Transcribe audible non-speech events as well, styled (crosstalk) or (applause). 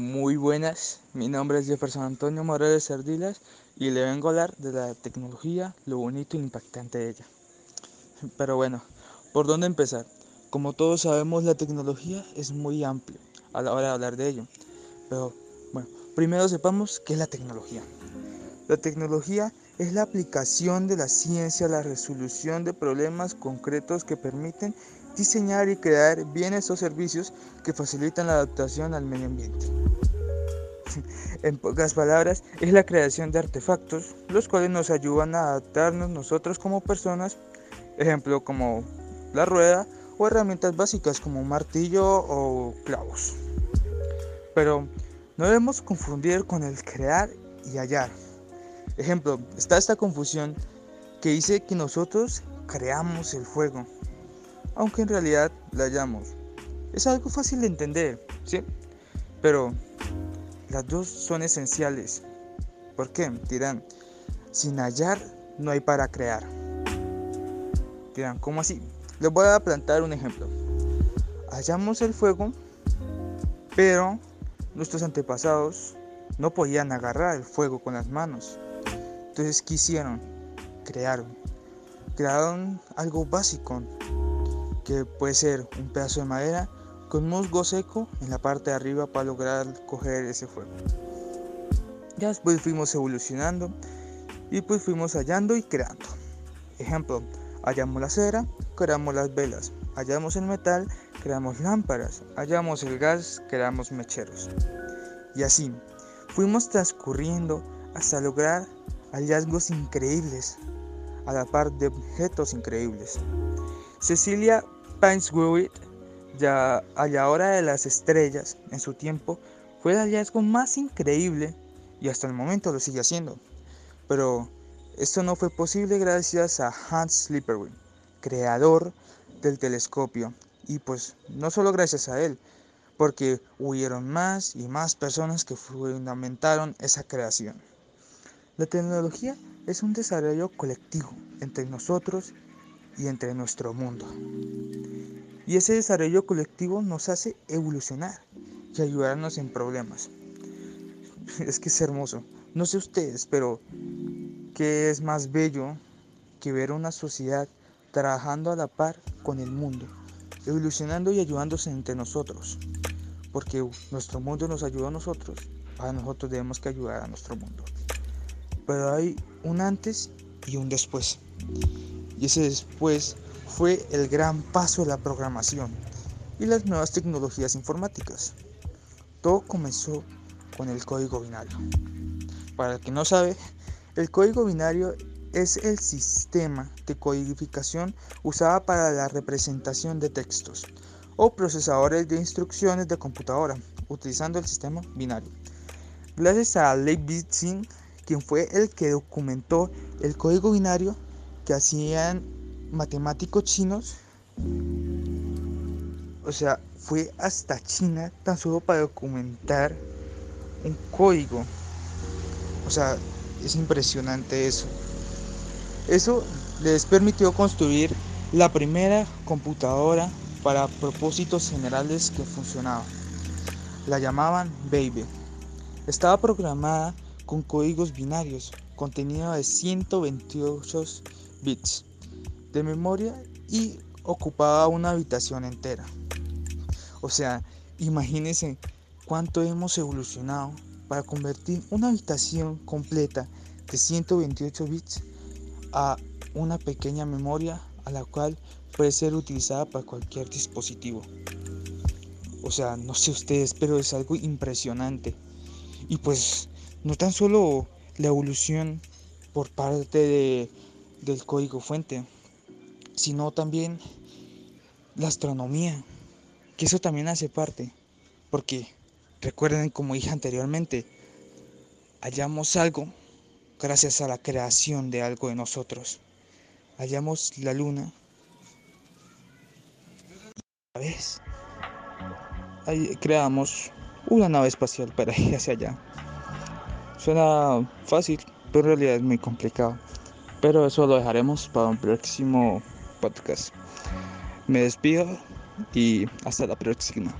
Muy buenas, mi nombre es Jefferson Antonio Morales Sardilas y le vengo a hablar de la tecnología, lo bonito e impactante de ella. Pero bueno, ¿por dónde empezar? Como todos sabemos, la tecnología es muy amplia a la hora de hablar de ello. Pero bueno, primero sepamos qué es la tecnología. La tecnología es la aplicación de la ciencia a la resolución de problemas concretos que permiten diseñar y crear bienes o servicios que facilitan la adaptación al medio ambiente. (laughs) En pocas palabras, es la creación de artefactos, los cuales nos ayudan a adaptarnos nosotros como personas, ejemplo como la rueda o herramientas básicas como un martillo o clavos. Pero no debemos confundir con el crear y hallar. Ejemplo, está esta confusión que dice que nosotros creamos el fuego, aunque en realidad la hallamos. Es algo fácil de entender, ¿sí? Pero las dos son esenciales. ¿Por qué? Dirán, sin hallar no hay para crear. Dirán, ¿cómo así? Les voy a plantar un ejemplo. Hallamos el fuego, pero nuestros antepasados no podían agarrar el fuego con las manos. Entonces, ¿qué hicieron? Crearon. Crearon algo básico, que puede ser un pedazo de madera con musgo seco en la parte de arriba para lograr coger ese fuego. Ya después fuimos evolucionando y pues fuimos hallando y creando. Ejemplo, hallamos la cera, creamos las velas, hallamos el metal, creamos lámparas, hallamos el gas, creamos mecheros. Y así, fuimos transcurriendo hasta lograr hallazgos increíbles, a la par de objetos increíbles. Cecilia Painswick, ya a la hora de las estrellas, en su tiempo, fue el hallazgo más increíble y hasta el momento lo sigue haciendo. Pero esto no fue posible gracias a Hans Lippershüt, creador del telescopio. Y pues no solo gracias a él, porque hubieron más y más personas que fundamentaron esa creación. La tecnología es un desarrollo colectivo entre nosotros y entre nuestro mundo. Y ese desarrollo colectivo nos hace evolucionar y ayudarnos en problemas. (laughs) Es que es hermoso. No sé ustedes, pero ¿qué es más bello que ver una sociedad trabajando a la par con el mundo, evolucionando y ayudándose entre nosotros? Porque nuestro mundo nos ayuda a nosotros, a nosotros debemos que ayudar a nuestro mundo pero hay un antes y un después. Y ese después fue el gran paso de la programación y las nuevas tecnologías informáticas. Todo comenzó con el código binario. Para el que no sabe, el código binario es el sistema de codificación usada para la representación de textos o procesadores de instrucciones de computadora utilizando el sistema binario. Gracias a Leibniz quien fue el que documentó el código binario que hacían matemáticos chinos. O sea, fue hasta China tan solo para documentar un código. O sea, es impresionante eso. Eso les permitió construir la primera computadora para propósitos generales que funcionaba. La llamaban Baby. Estaba programada con códigos binarios, contenido de 128 bits de memoria y ocupaba una habitación entera. O sea, imagínense cuánto hemos evolucionado para convertir una habitación completa de 128 bits a una pequeña memoria a la cual puede ser utilizada para cualquier dispositivo. O sea, no sé ustedes, pero es algo impresionante. Y pues no tan solo la evolución por parte de, del código fuente, sino también la astronomía, que eso también hace parte, porque recuerden como dije anteriormente, hallamos algo gracias a la creación de algo de nosotros. Hallamos la luna. vez creamos una nave espacial para ir hacia allá. Suena fácil, pero en realidad es muy complicado. Pero eso lo dejaremos para un próximo podcast. Me despido y hasta la próxima.